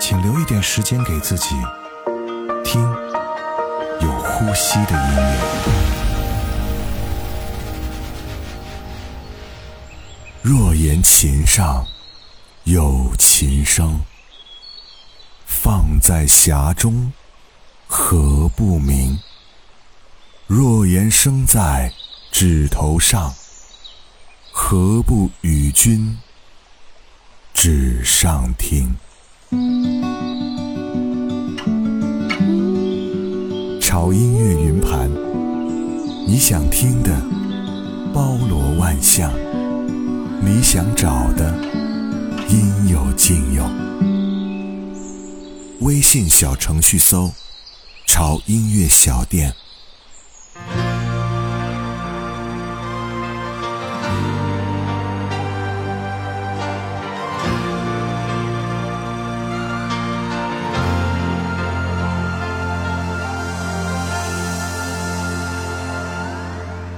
请留一点时间给自己，听有呼吸的音乐。若言琴上有琴声，放在匣中何不鸣？若言声在指头上，何不与君？纸上听，潮音乐云盘，你想听的包罗万象，你想找的应有尽有。微信小程序搜“潮音乐小店”。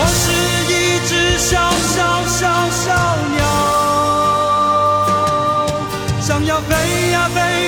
我是一只小小小小鸟，想要飞呀飞，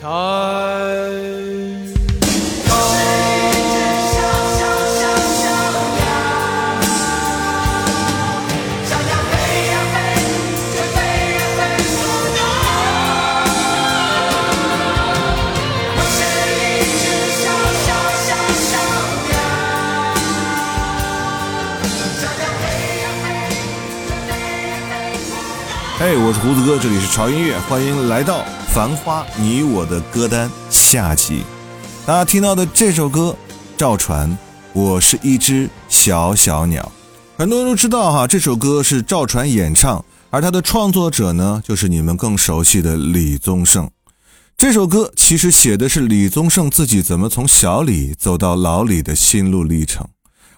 算嘿，我是胡子哥，这里是潮音乐，欢迎来到《繁花》你我的歌单下集。大家听到的这首歌，赵传，我是一只小小鸟。很多人都知道哈，这首歌是赵传演唱，而他的创作者呢，就是你们更熟悉的李宗盛。这首歌其实写的是李宗盛自己怎么从小李走到老李的心路历程，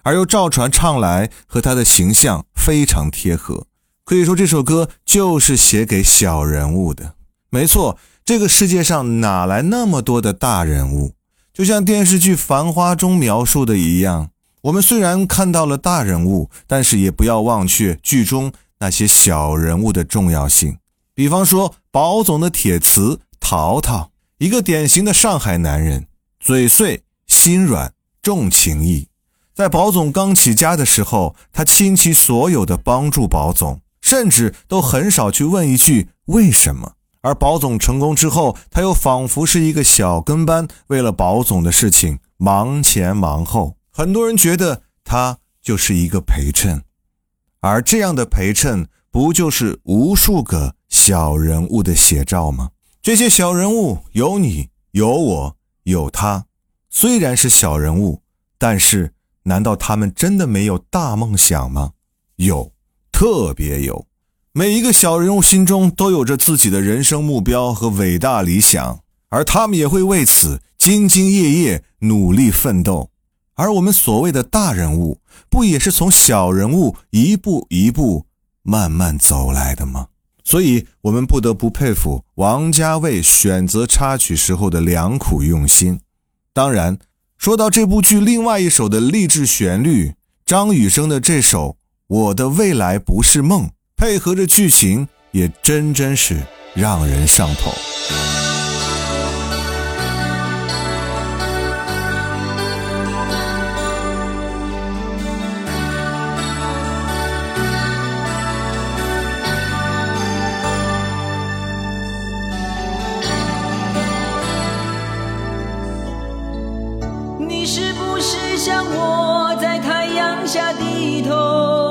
而由赵传唱来，和他的形象非常贴合。可以说这首歌就是写给小人物的。没错，这个世界上哪来那么多的大人物？就像电视剧《繁花》中描述的一样，我们虽然看到了大人物，但是也不要忘却剧中那些小人物的重要性。比方说，宝总的铁瓷陶陶，一个典型的上海男人，嘴碎心软，重情义。在宝总刚起家的时候，他倾其所有的帮助宝总。甚至都很少去问一句为什么，而宝总成功之后，他又仿佛是一个小跟班，为了宝总的事情忙前忙后。很多人觉得他就是一个陪衬，而这样的陪衬，不就是无数个小人物的写照吗？这些小人物有你，有我，有他，虽然是小人物，但是难道他们真的没有大梦想吗？有。特别有，每一个小人物心中都有着自己的人生目标和伟大理想，而他们也会为此兢兢业业努力奋斗。而我们所谓的大人物，不也是从小人物一步一步慢慢走来的吗？所以，我们不得不佩服王家卫选择插曲时候的良苦用心。当然，说到这部剧另外一首的励志旋律，张雨生的这首。我的未来不是梦，配合着剧情也真真是让人上头。你是不是像我在太阳下低头？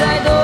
再多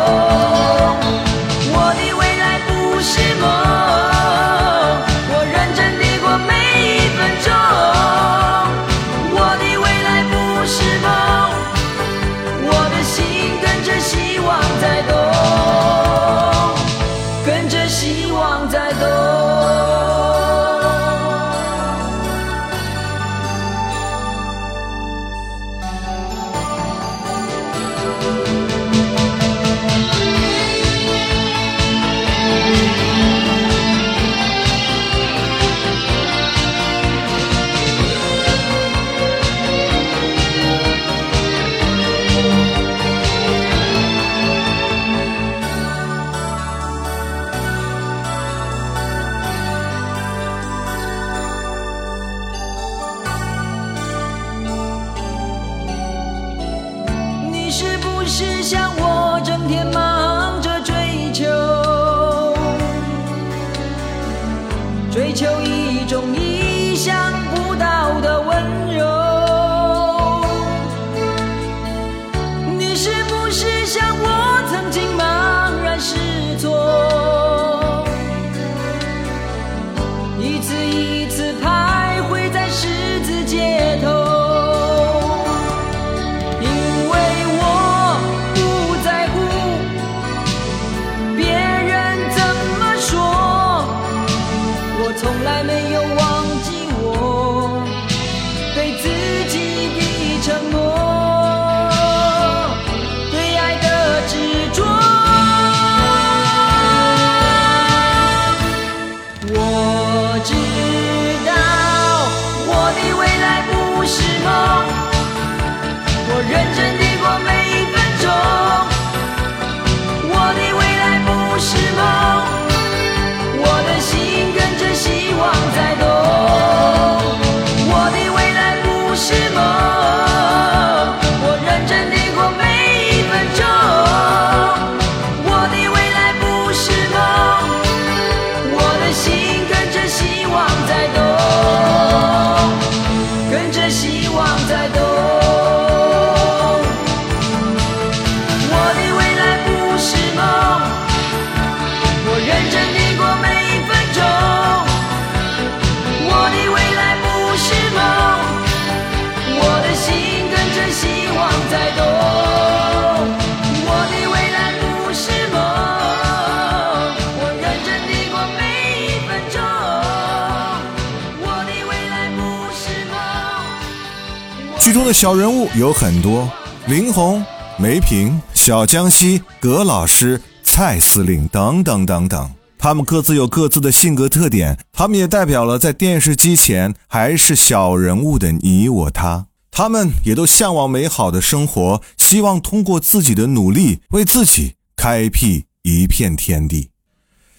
中的小人物有很多，林红、梅萍、小江西、葛老师、蔡司令等等等等。他们各自有各自的性格特点，他们也代表了在电视机前还是小人物的你我他。他们也都向往美好的生活，希望通过自己的努力为自己开辟一片天地。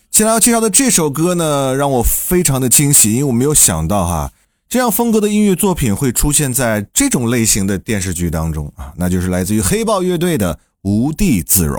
接下来要介绍的这首歌呢，让我非常的惊喜，因为我没有想到哈，这样风格的音乐作品会出现在这种类型的电视剧当中啊，那就是来自于黑豹乐队的《无地自容》。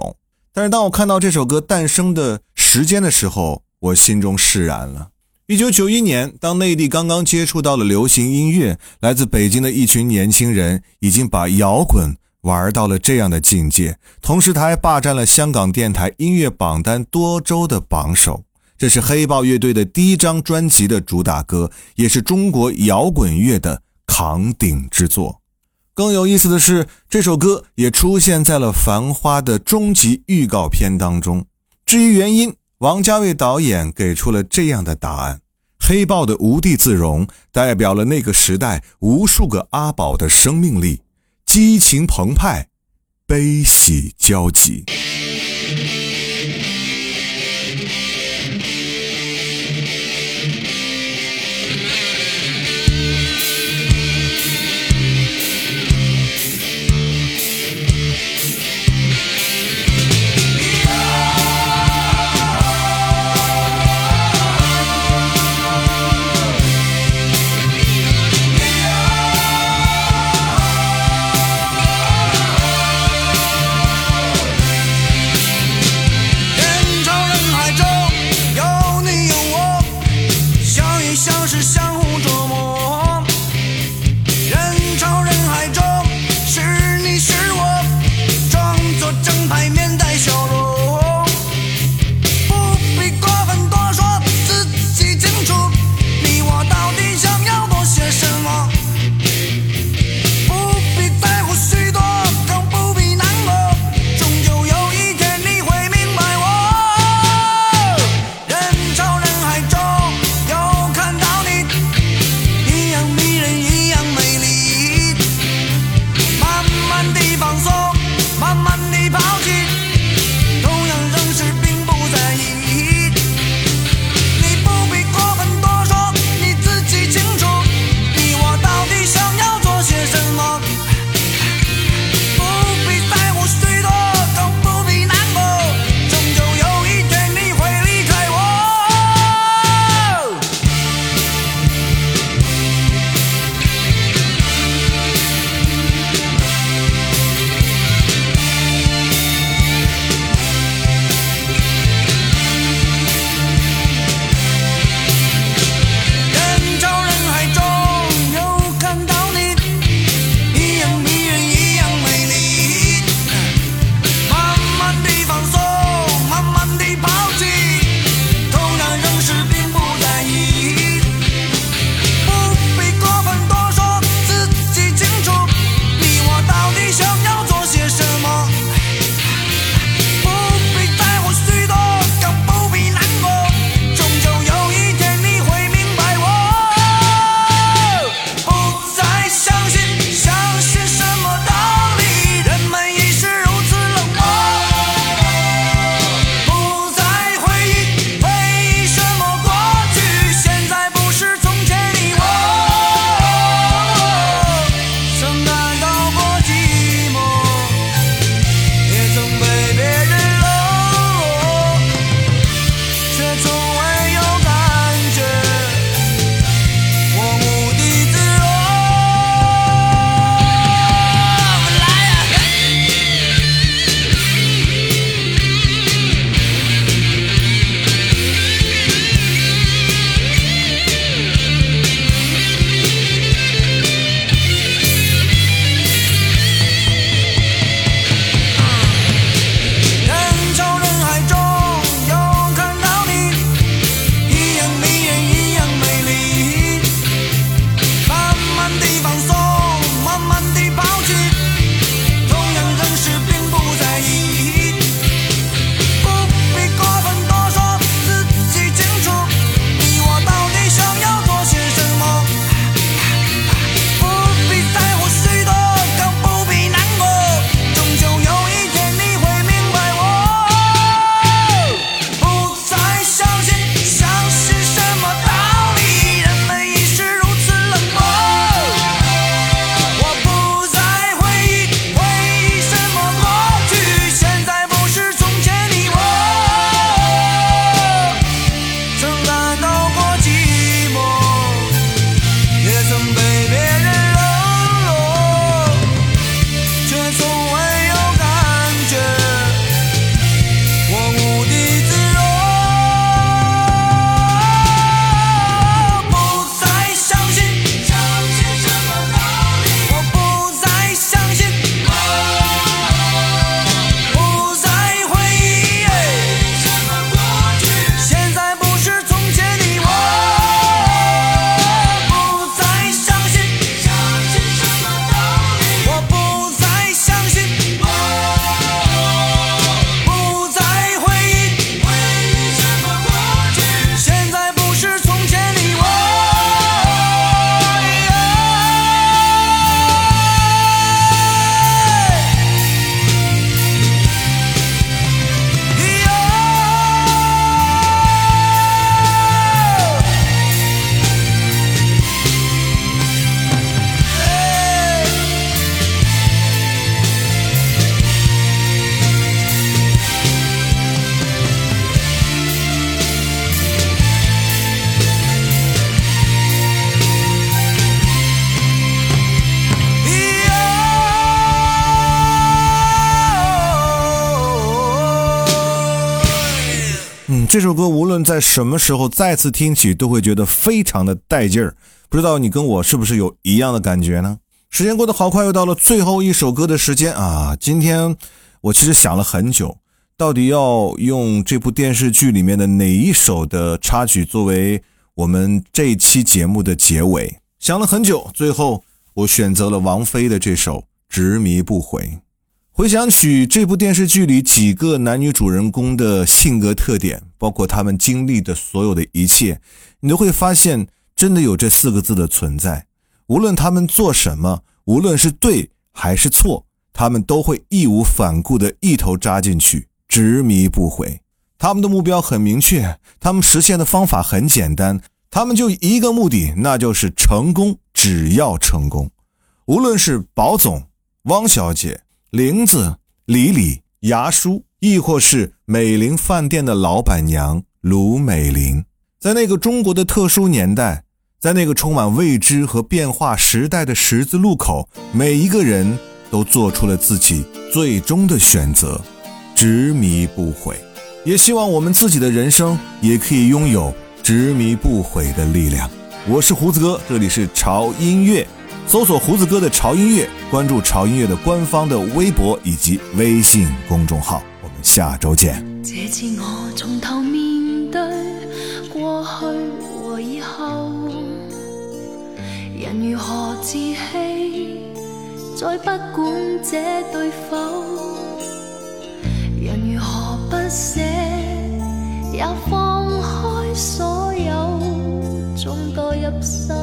但是当我看到这首歌诞生的时间的时候，我心中释然了。一九九一年，当内地刚刚接触到了流行音乐，来自北京的一群年轻人已经把摇滚玩到了这样的境界，同时他还霸占了香港电台音乐榜单多周的榜首。这是黑豹乐队的第一张专辑的主打歌，也是中国摇滚乐的扛鼎之作。更有意思的是，这首歌也出现在了《繁花》的终极预告片当中。至于原因，王家卫导演给出了这样的答案：黑豹的无地自容，代表了那个时代无数个阿宝的生命力，激情澎湃，悲喜交集。你像是这首歌无论在什么时候再次听起，都会觉得非常的带劲儿。不知道你跟我是不是有一样的感觉呢？时间过得好快，又到了最后一首歌的时间啊！今天我其实想了很久，到底要用这部电视剧里面的哪一首的插曲作为我们这期节目的结尾？想了很久，最后我选择了王菲的这首《执迷不悔》。回想起这部电视剧里几个男女主人公的性格特点，包括他们经历的所有的一切，你都会发现，真的有这四个字的存在。无论他们做什么，无论是对还是错，他们都会义无反顾地一头扎进去，执迷不悔。他们的目标很明确，他们实现的方法很简单，他们就一个目的，那就是成功。只要成功，无论是宝总、汪小姐。林子、李李、牙叔，亦或是美林饭店的老板娘卢美玲，在那个中国的特殊年代，在那个充满未知和变化时代的十字路口，每一个人都做出了自己最终的选择，执迷不悔。也希望我们自己的人生也可以拥有执迷不悔的力量。我是胡子哥，这里是潮音乐。搜索胡子哥的潮音乐，关注潮音乐的官方的微博以及微信公众号。我们下周见。这次我从头面对过去和以后，人如何自欺，再不管这对否，人如何不舍，也放开所有，终多入心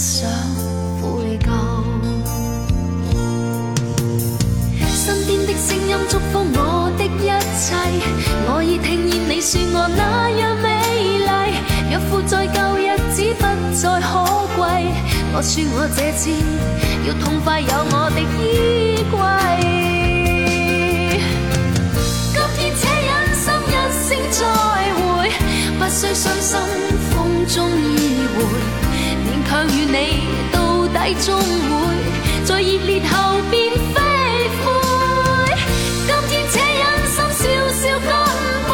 全不想。祝福我的一切，我已听见你说我那样美丽。若负在旧日子不再可贵，我说我这次要痛快有我的衣柜。今天且忍心一声再会，不需伤心风中依回，强与你到底终会在热烈后变飞灰。今天且忍心笑笑干杯，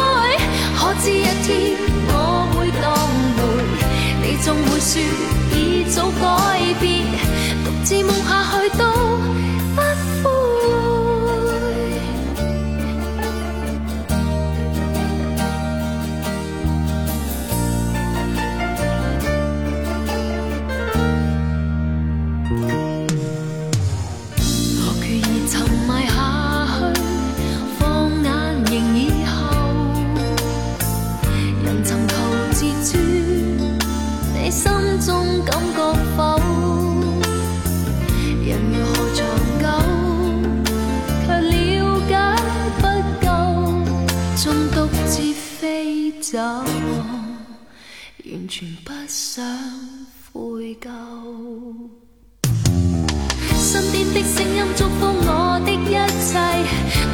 可知一天我会当回，你总会说已早改变，独自梦下。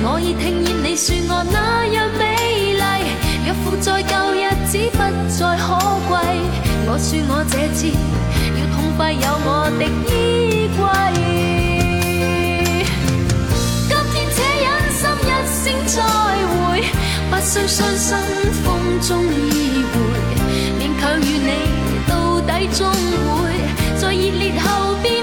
我已听见你说我那样美丽。若负在旧日子不再可贵，我说我这次要痛快有我的衣柜。今天且忍心一声再会，不需伤心风中依偎。勉强与你，到底终会在热烈后变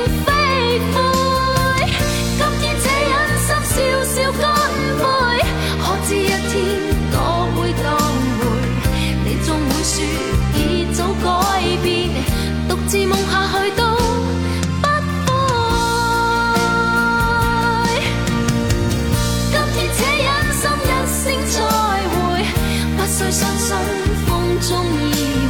再伤心风中意。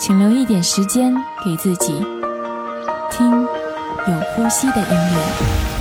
请留一点时间给自己，听有呼吸的音乐。